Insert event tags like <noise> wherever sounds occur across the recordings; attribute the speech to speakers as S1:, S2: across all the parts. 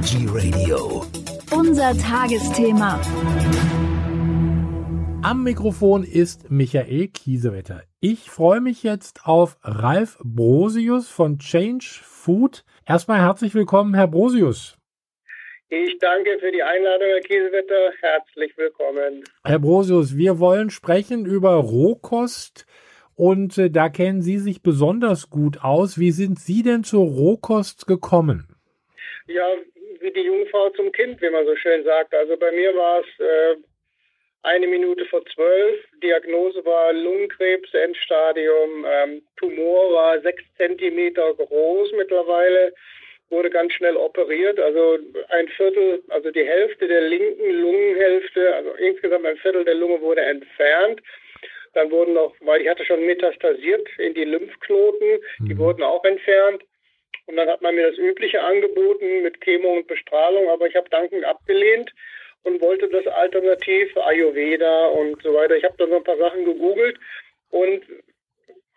S1: Energy Radio.
S2: Unser Tagesthema.
S3: Am Mikrofon ist Michael Kiesewetter. Ich freue mich jetzt auf Ralf Brosius von Change Food. Erstmal herzlich willkommen, Herr Brosius.
S4: Ich danke für die Einladung, Herr Kiesewetter. Herzlich willkommen.
S3: Herr Brosius, wir wollen sprechen über Rohkost und äh, da kennen Sie sich besonders gut aus. Wie sind Sie denn zur Rohkost gekommen?
S4: Ja, wie die Jungfrau zum Kind, wie man so schön sagt. Also bei mir war es äh, eine Minute vor zwölf. Diagnose war Lungenkrebs, Endstadium. Ähm, Tumor war sechs Zentimeter groß mittlerweile. Wurde ganz schnell operiert. Also ein Viertel, also die Hälfte der linken Lungenhälfte, also insgesamt ein Viertel der Lunge wurde entfernt. Dann wurden noch, weil ich hatte schon metastasiert in die Lymphknoten, die mhm. wurden auch entfernt. Und dann hat man mir das Übliche angeboten mit Chemo und Bestrahlung, aber ich habe dankend abgelehnt und wollte das alternativ Ayurveda und so weiter. Ich habe dann so ein paar Sachen gegoogelt und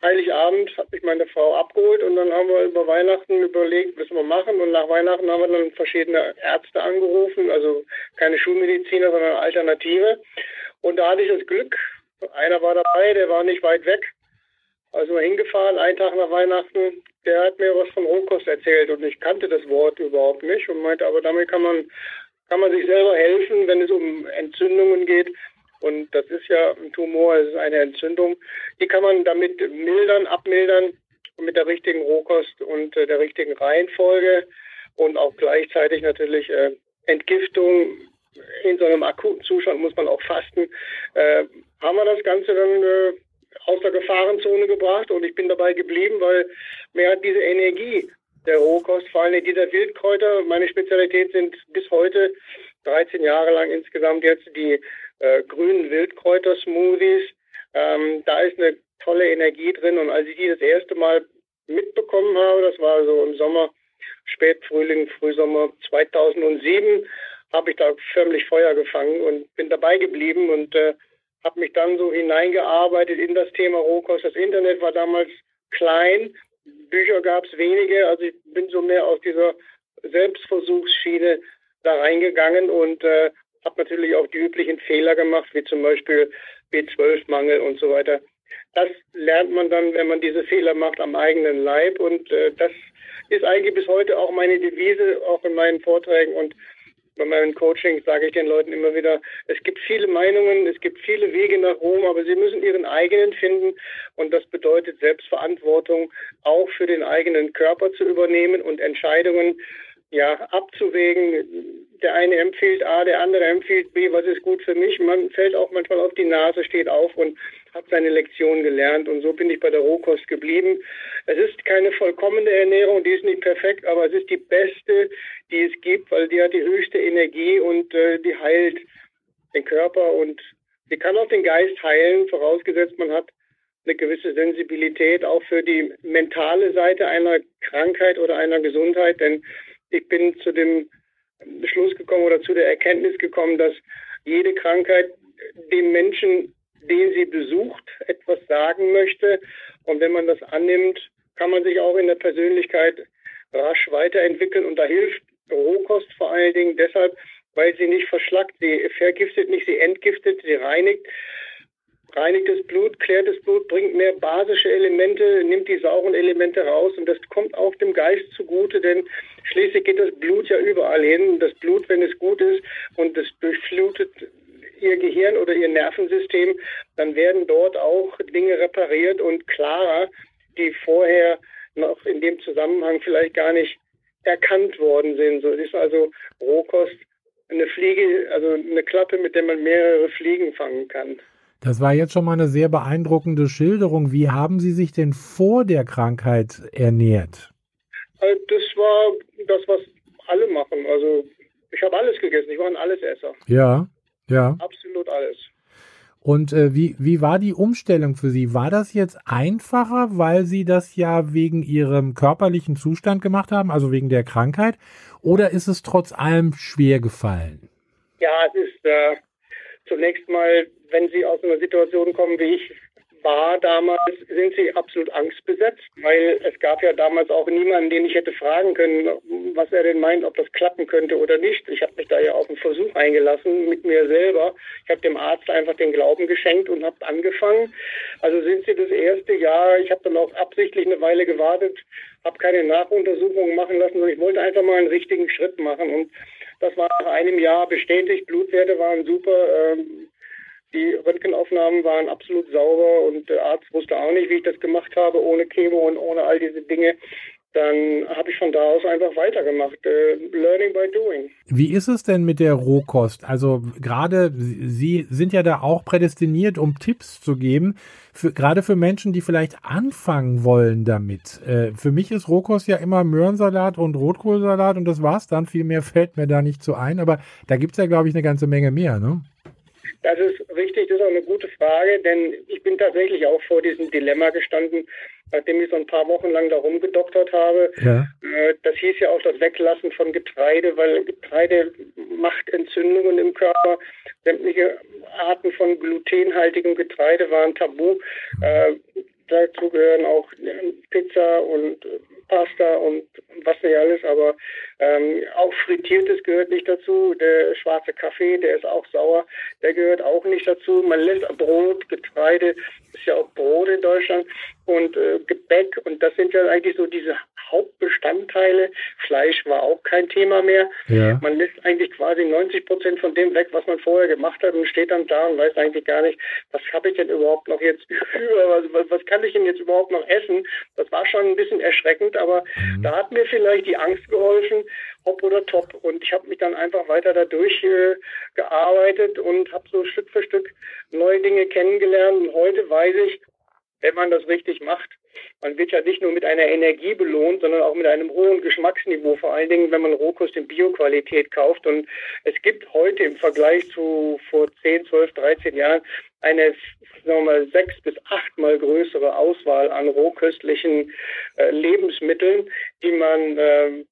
S4: Heiligabend hat mich meine Frau abgeholt und dann haben wir über Weihnachten überlegt, was wir machen. Und nach Weihnachten haben wir dann verschiedene Ärzte angerufen, also keine Schulmediziner, sondern Alternative. Und da hatte ich das Glück, einer war dabei, der war nicht weit weg. Also hingefahren, einen Tag nach Weihnachten, der hat mir was von Rohkost erzählt und ich kannte das Wort überhaupt nicht und meinte, aber damit kann man kann man sich selber helfen, wenn es um Entzündungen geht. Und das ist ja ein Tumor, es ist eine Entzündung. Die kann man damit mildern, abmildern mit der richtigen Rohkost und äh, der richtigen Reihenfolge und auch gleichzeitig natürlich äh, Entgiftung. In so einem akuten Zustand muss man auch fasten. Äh, haben wir das Ganze dann äh, aus der Gefahrenzone gebracht und ich bin dabei geblieben, weil mir hat diese Energie der Rohkost, vor allem dieser Wildkräuter. Meine Spezialität sind bis heute 13 Jahre lang insgesamt jetzt die äh, grünen Wildkräuter-Smoothies. Ähm, da ist eine tolle Energie drin und als ich die das erste Mal mitbekommen habe, das war so im Sommer, Spätfrühling, Frühsommer 2007, habe ich da förmlich Feuer gefangen und bin dabei geblieben und äh, habe mich dann so hineingearbeitet in das Thema Rohkost. Das Internet war damals klein, Bücher gab es wenige, also ich bin so mehr aus dieser Selbstversuchsschiene da reingegangen und äh, habe natürlich auch die üblichen Fehler gemacht, wie zum Beispiel B12-Mangel und so weiter. Das lernt man dann, wenn man diese Fehler macht, am eigenen Leib und äh, das ist eigentlich bis heute auch meine Devise, auch in meinen Vorträgen und bei meinen Coachings sage ich den Leuten immer wieder, es gibt viele Meinungen, es gibt viele Wege nach Rom, aber sie müssen ihren eigenen finden und das bedeutet Selbstverantwortung auch für den eigenen Körper zu übernehmen und Entscheidungen ja abzuwägen. Der eine empfiehlt A, der andere empfiehlt B, was ist gut für mich. Man fällt auch manchmal auf die Nase, steht auf und hat seine Lektion gelernt und so bin ich bei der Rohkost geblieben. Es ist keine vollkommene Ernährung, die ist nicht perfekt, aber es ist die beste, die es gibt, weil die hat die höchste Energie und äh, die heilt den Körper und sie kann auch den Geist heilen, vorausgesetzt man hat eine gewisse Sensibilität auch für die mentale Seite einer Krankheit oder einer Gesundheit, denn ich bin zu dem Schluss gekommen oder zu der Erkenntnis gekommen, dass jede Krankheit dem Menschen den sie besucht, etwas sagen möchte. Und wenn man das annimmt, kann man sich auch in der Persönlichkeit rasch weiterentwickeln. Und da hilft Rohkost vor allen Dingen deshalb, weil sie nicht verschlackt, sie vergiftet nicht, sie entgiftet, sie reinigt. Reinigt das Blut, klärt das Blut, bringt mehr basische Elemente, nimmt die sauren Elemente raus und das kommt auch dem Geist zugute, denn schließlich geht das Blut ja überall hin. Das Blut, wenn es gut ist und es durchflutet ihr Gehirn oder ihr Nervensystem, dann werden dort auch Dinge repariert und klarer, die vorher noch in dem Zusammenhang vielleicht gar nicht erkannt worden sind. So ist also Rohkost eine Fliege, also eine Klappe, mit der man mehrere Fliegen fangen kann.
S3: Das war jetzt schon mal eine sehr beeindruckende Schilderung. Wie haben Sie sich denn vor der Krankheit ernährt?
S4: Äh, das war das, was alle machen. Also ich habe alles gegessen. Ich war ein Allesesser.
S3: Ja. Ja.
S4: Absolut alles.
S3: Und äh, wie, wie war die Umstellung für Sie? War das jetzt einfacher, weil Sie das ja wegen Ihrem körperlichen Zustand gemacht haben, also wegen der Krankheit? Oder ist es trotz allem schwer gefallen?
S4: Ja, es ist äh, zunächst mal, wenn Sie aus einer Situation kommen wie ich, war damals, sind sie absolut angstbesetzt, weil es gab ja damals auch niemanden, den ich hätte fragen können, was er denn meint, ob das klappen könnte oder nicht. Ich habe mich da ja auf einen Versuch eingelassen mit mir selber. Ich habe dem Arzt einfach den Glauben geschenkt und habe angefangen. Also sind sie das erste Jahr, ich habe dann auch absichtlich eine Weile gewartet, habe keine Nachuntersuchungen machen lassen, sondern ich wollte einfach mal einen richtigen Schritt machen und das war nach einem Jahr bestätigt. Blutwerte waren super. Ähm, die Röntgenaufnahmen waren absolut sauber und der Arzt wusste auch nicht, wie ich das gemacht habe, ohne Chemo und ohne all diese Dinge. Dann habe ich von da aus einfach weitergemacht. Äh, learning by doing.
S3: Wie ist es denn mit der Rohkost? Also gerade Sie sind ja da auch prädestiniert, um Tipps zu geben, für, gerade für Menschen, die vielleicht anfangen wollen damit. Äh, für mich ist Rohkost ja immer Möhrensalat und Rotkohlsalat und das war's dann. Viel mehr fällt mir da nicht so ein. Aber da gibt's ja, glaube ich, eine ganze Menge mehr, ne?
S4: Das ist richtig, das ist auch eine gute Frage, denn ich bin tatsächlich auch vor diesem Dilemma gestanden, nachdem ich so ein paar Wochen lang da rumgedoktert habe. Ja. Äh, das hieß ja auch das Weglassen von Getreide, weil Getreide macht Entzündungen im Körper. Sämtliche Arten von glutenhaltigem Getreide waren tabu. Äh, dazu gehören auch Pizza und Pasta und was nicht alles, aber ähm, auch Frittiertes gehört nicht dazu. Der schwarze Kaffee, der ist auch sauer, der gehört auch nicht dazu. Man lässt Brot, Getreide, ist ja auch Brot in Deutschland und äh, Gebäck und das sind ja eigentlich so diese Hauptbestandteile. Fleisch war auch kein Thema mehr. Ja. Man lässt eigentlich quasi 90 Prozent von dem weg, was man vorher gemacht hat und steht dann da und weiß eigentlich gar nicht, was habe ich denn überhaupt noch jetzt <laughs> über, was, was kann ich denn jetzt überhaupt noch essen? Das war schon ein bisschen erschreckend, aber mhm. da hat mir vielleicht die Angst geholfen, hopp oder top. Und ich habe mich dann einfach weiter dadurch äh, gearbeitet und habe so Stück für Stück neue Dinge kennengelernt. Und heute weiß ich, wenn man das richtig macht, man wird ja nicht nur mit einer Energie belohnt, sondern auch mit einem hohen Geschmacksniveau, vor allen Dingen, wenn man Rohkost in Bioqualität kauft. Und es gibt heute im Vergleich zu vor 10, 12, 13 Jahren eine sagen wir mal, sechs bis achtmal größere Auswahl an rohköstlichen äh, Lebensmitteln, die man äh,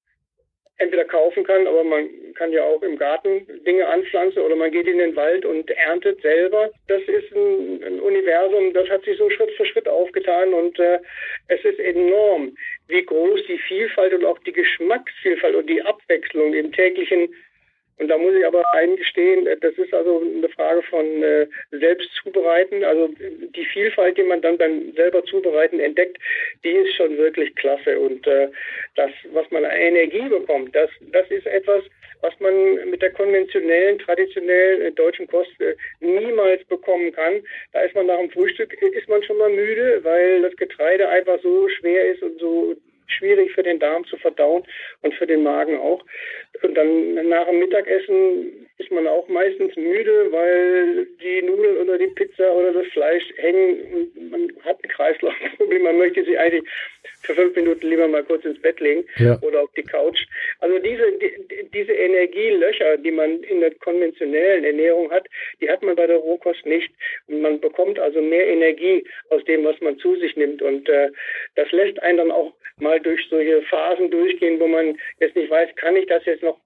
S4: entweder kaufen kann, aber man kann ja auch im Garten Dinge anpflanzen oder man geht in den Wald und erntet selber. Das ist ein, ein Universum, das hat sich so Schritt für Schritt aufgetan und äh, es ist enorm, wie groß die Vielfalt und auch die Geschmacksvielfalt und die Abwechslung im täglichen und da muss ich aber eingestehen, äh, das ist also eine Frage von äh, selbst zubereiten. Also die Vielfalt, die man dann beim selber zubereiten entdeckt, die ist schon wirklich klasse. Und äh, das, was man an Energie bekommt, das, das ist etwas, was man mit der konventionellen, traditionellen äh, deutschen Kost äh, niemals bekommen kann. Da ist man nach dem Frühstück, ist man schon mal müde, weil das Getreide einfach so schwer ist und so schwierig für den Darm zu verdauen und für den Magen auch. Und dann nach dem Mittagessen ist man auch meistens müde, weil die Nudeln oder die Pizza oder das Fleisch hängen und man hat ein Kreislaufproblem. Man möchte sie eigentlich für fünf Minuten lieber mal kurz ins Bett legen ja. oder auf die Couch. Also diese, die, diese Energielöcher, die man in der konventionellen Ernährung hat, die hat man bei der Rohkost nicht. Und man bekommt also mehr Energie aus dem, was man zu sich nimmt. Und äh, das lässt einen dann auch mal durch solche Phasen durchgehen, wo man jetzt nicht weiß, kann ich das jetzt noch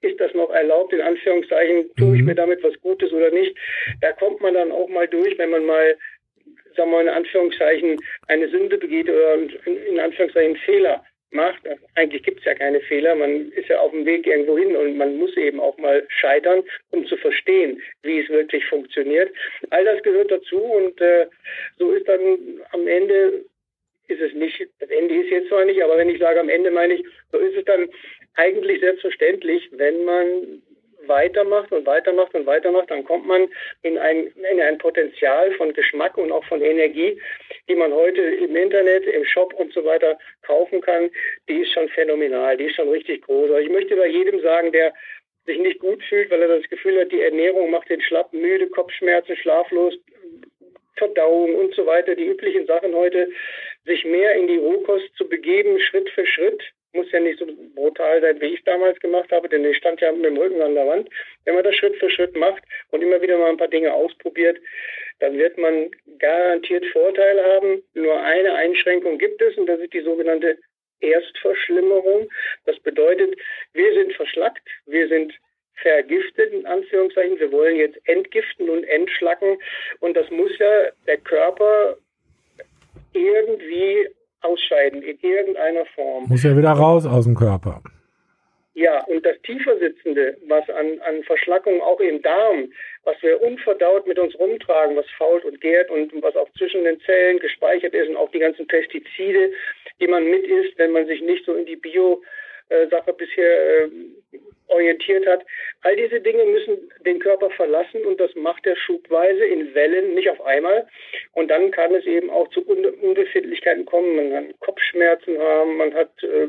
S4: ist das noch erlaubt, in Anführungszeichen, tue ich mhm. mir damit was Gutes oder nicht? Da kommt man dann auch mal durch, wenn man mal, sagen wir mal in Anführungszeichen, eine Sünde begeht oder in Anführungszeichen Fehler macht. Eigentlich gibt es ja keine Fehler, man ist ja auf dem Weg irgendwo hin und man muss eben auch mal scheitern, um zu verstehen, wie es wirklich funktioniert. All das gehört dazu und äh, so ist dann am Ende ist es nicht, das Ende ist jetzt zwar nicht, aber wenn ich sage am Ende meine ich, so ist es dann eigentlich selbstverständlich, wenn man weitermacht und weitermacht und weitermacht, dann kommt man in ein, in ein Potenzial von Geschmack und auch von Energie, die man heute im Internet, im Shop und so weiter kaufen kann. Die ist schon phänomenal, die ist schon richtig groß. Also ich möchte bei jedem sagen, der sich nicht gut fühlt, weil er das Gefühl hat, die Ernährung macht den schlapp, müde, Kopfschmerzen, schlaflos, Verdauung und so weiter, die üblichen Sachen heute, sich mehr in die Rohkost zu begeben, Schritt für Schritt, muss ja nicht so brutal sein, wie ich damals gemacht habe, denn ich stand ja mit dem Rücken an der Wand. Wenn man das Schritt für Schritt macht und immer wieder mal ein paar Dinge ausprobiert, dann wird man garantiert Vorteile haben. Nur eine Einschränkung gibt es und das ist die sogenannte Erstverschlimmerung. Das bedeutet, wir sind verschlackt, wir sind vergiftet, in Anführungszeichen. Wir wollen jetzt entgiften und entschlacken. Und das muss ja der Körper irgendwie ausscheiden, in irgendeiner Form.
S3: Muss ja wieder raus aus dem Körper.
S4: Ja, und das tiefer sitzende, was an, an Verschlackung auch im Darm, was wir unverdaut mit uns rumtragen, was fault und gärt und was auch zwischen den Zellen gespeichert ist und auch die ganzen Pestizide, die man mit isst, wenn man sich nicht so in die Bio-Sache äh, bisher ähm, orientiert hat. All diese Dinge müssen den Körper verlassen und das macht er schubweise in Wellen, nicht auf einmal. Und dann kann es eben auch zu Unbefindlichkeiten kommen. Man kann Kopfschmerzen haben, man hat äh,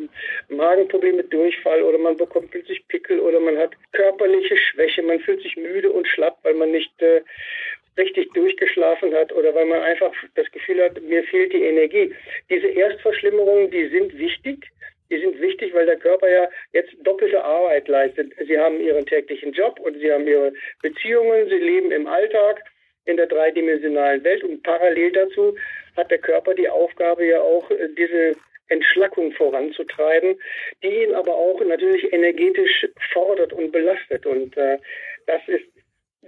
S4: Magenprobleme, Durchfall oder man bekommt plötzlich Pickel oder man hat körperliche Schwäche, man fühlt sich müde und schlapp, weil man nicht äh, richtig durchgeschlafen hat oder weil man einfach das Gefühl hat, mir fehlt die Energie. Diese Erstverschlimmerungen, die sind wichtig die sind wichtig, weil der Körper ja jetzt doppelte Arbeit leistet. Sie haben ihren täglichen Job und sie haben ihre Beziehungen, sie leben im Alltag in der dreidimensionalen Welt und parallel dazu hat der Körper die Aufgabe ja auch äh, diese Entschlackung voranzutreiben, die ihn aber auch natürlich energetisch fordert und belastet. Und äh, das ist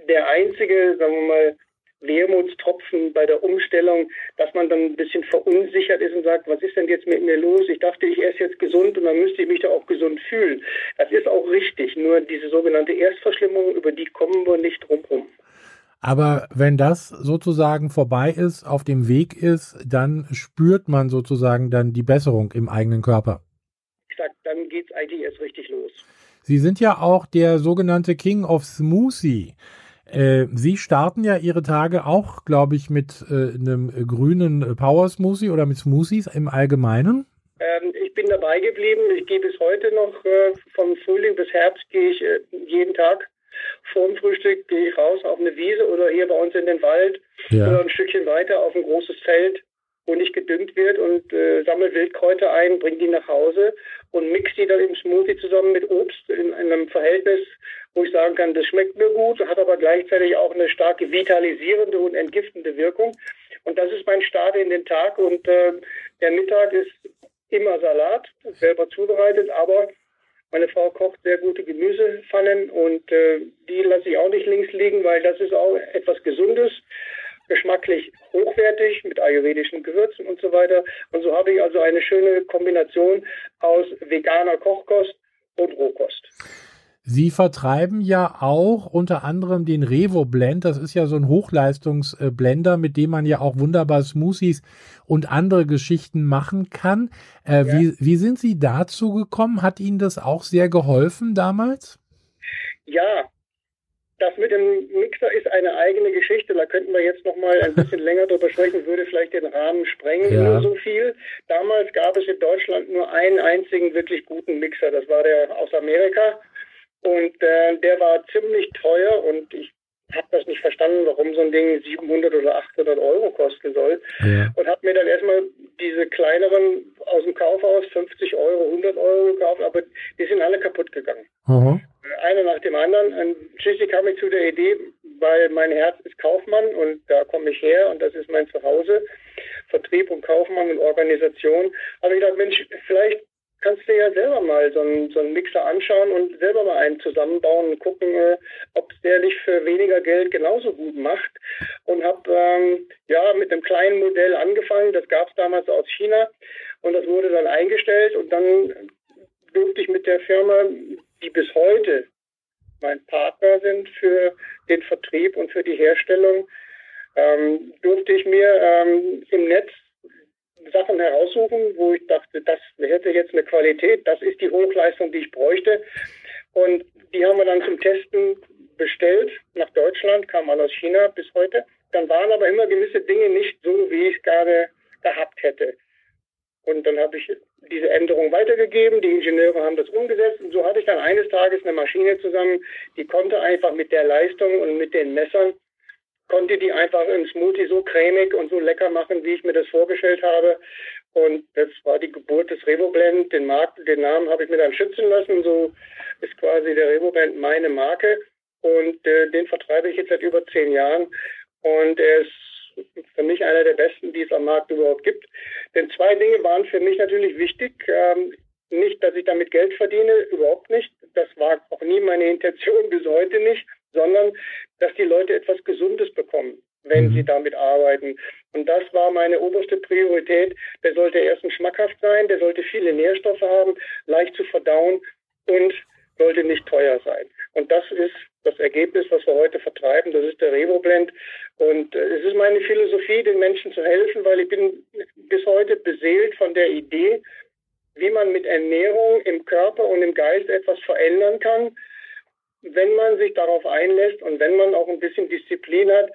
S4: der einzige, sagen wir mal, Wermutstropfen bei der Umstellung, dass man dann ein bisschen verunsichert ist und sagt, was ist denn jetzt mit mir los? Ich dachte, ich esse jetzt gesund und dann müsste ich mich da auch gesund fühlen. Das ist auch richtig. Nur diese sogenannte Erstverschlimmung, über die kommen wir nicht drumherum.
S3: Aber wenn das sozusagen vorbei ist, auf dem Weg ist, dann spürt man sozusagen dann die Besserung im eigenen Körper.
S4: Exakt, dann geht es eigentlich erst richtig los.
S3: Sie sind ja auch der sogenannte King of Smoothie. Äh, Sie starten ja Ihre Tage auch, glaube ich, mit äh, einem grünen Power Smoothie oder mit Smoothies im Allgemeinen.
S4: Ähm, ich bin dabei geblieben. Ich gehe bis heute noch äh, vom Frühling bis Herbst gehe ich äh, jeden Tag vor dem Frühstück gehe ich raus auf eine Wiese oder hier bei uns in den Wald ja. oder ein Stückchen weiter auf ein großes Feld wo nicht gedüngt wird und äh, sammle Wildkräuter ein, bringe die nach Hause und mix die dann im Smoothie zusammen mit Obst in, in, einem Verhältnis, wo ich sagen kann, das schmeckt mir gut, hat aber gleichzeitig auch eine starke vitalisierende und entgiftende Wirkung. Und das ist mein Start in den Tag und äh, der Mittag ist immer Salat, selber zubereitet, aber meine Frau kocht sehr gute Gemüsepfannen und äh, die lasse ich auch nicht links liegen, weil das ist auch etwas Gesundes geschmacklich hochwertig mit ayurvedischen Gewürzen und so weiter. Und so habe ich also eine schöne Kombination aus veganer Kochkost und Rohkost.
S3: Sie vertreiben ja auch unter anderem den Revo Blend. Das ist ja so ein Hochleistungsblender, mit dem man ja auch wunderbar Smoothies und andere Geschichten machen kann. Äh, ja. wie, wie sind Sie dazu gekommen? Hat Ihnen das auch sehr geholfen damals?
S4: Ja, das mit dem Mixer ist eine eigene Geschichte. Da könnten wir jetzt noch mal ein bisschen <laughs> länger drüber sprechen, würde vielleicht den Rahmen sprengen. Ja. Nur so viel. Damals gab es in Deutschland nur einen einzigen wirklich guten Mixer. Das war der aus Amerika. Und äh, der war ziemlich teuer und ich habe das nicht verstanden, warum so ein Ding 700 oder 800 Euro kosten soll. Ja. Und habe mir dann erstmal diese kleineren aus dem Kaufhaus 50 Euro, 100 Euro gekauft, aber die sind alle kaputt gegangen. Mhm. Einer nach dem anderen. Und schließlich kam ich zu der Idee, weil mein Herz ist Kaufmann und da komme ich her und das ist mein Zuhause. Vertrieb und Kaufmann und Organisation. Aber ich dachte, Mensch, vielleicht kannst du ja selber mal so einen, so einen Mixer anschauen und selber mal einen zusammenbauen und gucken, äh, ob der dich für weniger Geld genauso gut macht. Und habe ähm, ja mit einem kleinen Modell angefangen, das gab es damals aus China. Und das wurde dann eingestellt. Und dann durfte ich mit der Firma, die bis heute mein Partner sind für den Vertrieb und für die Herstellung, ähm, durfte ich mir ähm, im Netz Sachen heraussuchen, wo ich dachte, das hätte jetzt eine Qualität, das ist die Hochleistung, die ich bräuchte. Und die haben wir dann zum Testen bestellt nach Deutschland, kam mal aus China bis heute. Dann waren aber immer gewisse Dinge nicht so, wie ich es gerade gehabt hätte. Und dann habe ich diese Änderung weitergegeben, die Ingenieure haben das umgesetzt und so hatte ich dann eines Tages eine Maschine zusammen, die konnte einfach mit der Leistung und mit den Messern konnte die einfach im Smoothie so cremig und so lecker machen, wie ich mir das vorgestellt habe. Und das war die Geburt des Revoblend. Den, den Namen habe ich mir dann schützen lassen. So ist quasi der Revoblend meine Marke. Und äh, den vertreibe ich jetzt seit über zehn Jahren. Und er ist für mich einer der besten, die es am Markt überhaupt gibt. Denn zwei Dinge waren für mich natürlich wichtig. Ähm, nicht, dass ich damit Geld verdiene, überhaupt nicht. Das war auch nie meine Intention, <laughs> bis heute nicht sondern dass die Leute etwas Gesundes bekommen, wenn mhm. sie damit arbeiten. Und das war meine oberste Priorität. Der sollte erstens schmackhaft sein, der sollte viele Nährstoffe haben, leicht zu verdauen und sollte nicht teuer sein. Und das ist das Ergebnis, was wir heute vertreiben. Das ist der Revoblend. Und äh, es ist meine Philosophie, den Menschen zu helfen, weil ich bin bis heute beseelt von der Idee, wie man mit Ernährung im Körper und im Geist etwas verändern kann, wenn man sich darauf einlässt und wenn man auch ein bisschen Disziplin hat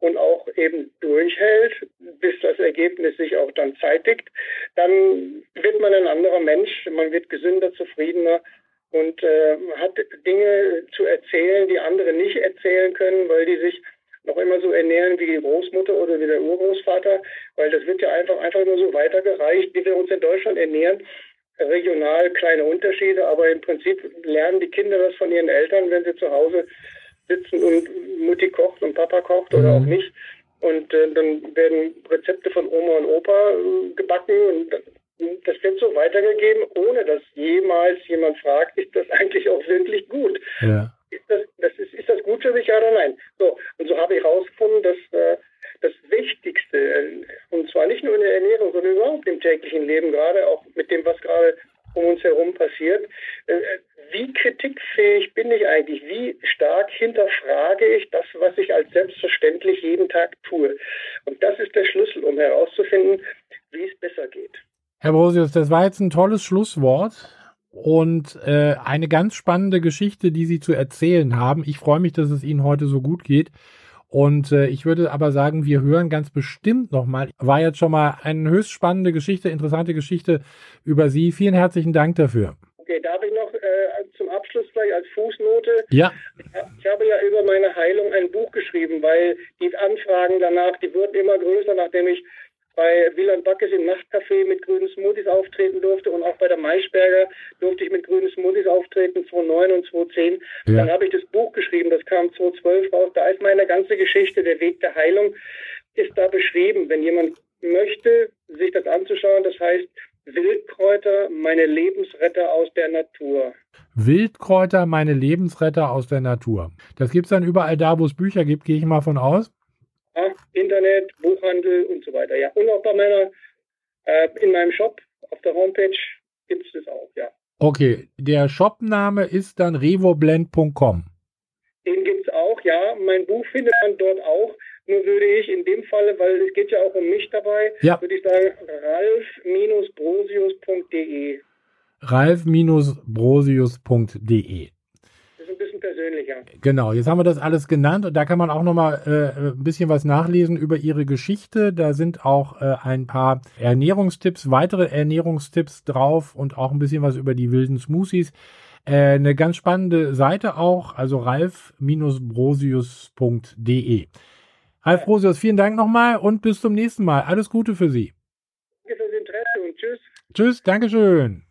S4: und auch eben durchhält, bis das Ergebnis sich auch dann zeitigt, dann wird man ein anderer Mensch, man wird gesünder, zufriedener und äh, hat Dinge zu erzählen, die andere nicht erzählen können, weil die sich noch immer so ernähren wie die Großmutter oder wie der Urgroßvater, weil das wird ja einfach, einfach nur so weitergereicht, wie wir uns in Deutschland ernähren. Regional kleine Unterschiede, aber im Prinzip lernen die Kinder das von ihren Eltern, wenn sie zu Hause sitzen und Mutti kocht und Papa kocht oder mhm. auch nicht. Und äh, dann werden Rezepte von Oma und Opa äh, gebacken und das wird so weitergegeben, ohne dass jemals jemand fragt, ist das eigentlich auch wirklich gut? Ja. Ist, das, das ist, ist das gut für mich, ja oder nein? So, und so habe ich herausgefunden, dass äh, das Wichtigste, äh, und zwar nicht nur in der Ernährung, sondern überhaupt im täglichen Leben, gerade auch mit dem, was gerade um uns herum passiert, äh, wie kritikfähig bin ich eigentlich? Wie stark hinterfrage ich das, was ich als selbstverständlich jeden Tag tue? Und das ist der Schlüssel, um herauszufinden, wie es besser geht.
S3: Herr Brosius, das war jetzt ein tolles Schlusswort und äh, eine ganz spannende Geschichte, die Sie zu erzählen haben. Ich freue mich, dass es Ihnen heute so gut geht. Und äh, ich würde aber sagen, wir hören ganz bestimmt nochmal. War jetzt schon mal eine höchst spannende Geschichte, interessante Geschichte über Sie. Vielen herzlichen Dank dafür.
S4: Okay, darf ich noch äh, zum Abschluss gleich als Fußnote?
S3: Ja.
S4: Ich habe ja über meine Heilung ein Buch geschrieben, weil die Anfragen danach, die wurden immer größer, nachdem ich bei Wieland Backes im Nachtcafé mit grünen Smoothies auftreten durfte und auch bei der Maischberger durfte ich mit grünen Smoothies auftreten, 2009 und 2010. Ja. Dann habe ich das Buch geschrieben, das kam 2012 raus. Da ist meine ganze Geschichte, der Weg der Heilung, ist da beschrieben. Wenn jemand möchte, sich das anzuschauen, das heißt Wildkräuter, meine Lebensretter aus der Natur.
S3: Wildkräuter, meine Lebensretter aus der Natur. Das gibt es dann überall da, wo es Bücher gibt, gehe ich mal von aus.
S4: Ja, Internet, Buchhandel und so weiter. Ja, und auch bei meiner, äh, in meinem Shop auf der Homepage gibt es das auch, ja.
S3: Okay, der Shopname ist dann revoblend.com.
S4: Den gibt es auch, ja. Mein Buch findet man dort auch. Nur würde ich in dem Falle, weil es geht ja auch um mich dabei, ja. würde ich sagen ralf-brosius.de.
S3: ralf-brosius.de
S4: persönlicher.
S3: Genau, jetzt haben wir das alles genannt und da kann man auch nochmal äh, ein bisschen was nachlesen über ihre Geschichte. Da sind auch äh, ein paar Ernährungstipps, weitere Ernährungstipps drauf und auch ein bisschen was über die wilden Smoothies. Äh, eine ganz spannende Seite auch, also ralf-brosius.de. Ralf Brosius, vielen Dank nochmal und bis zum nächsten Mal. Alles Gute für Sie.
S4: Danke fürs Interesse und tschüss.
S3: Tschüss, Dankeschön.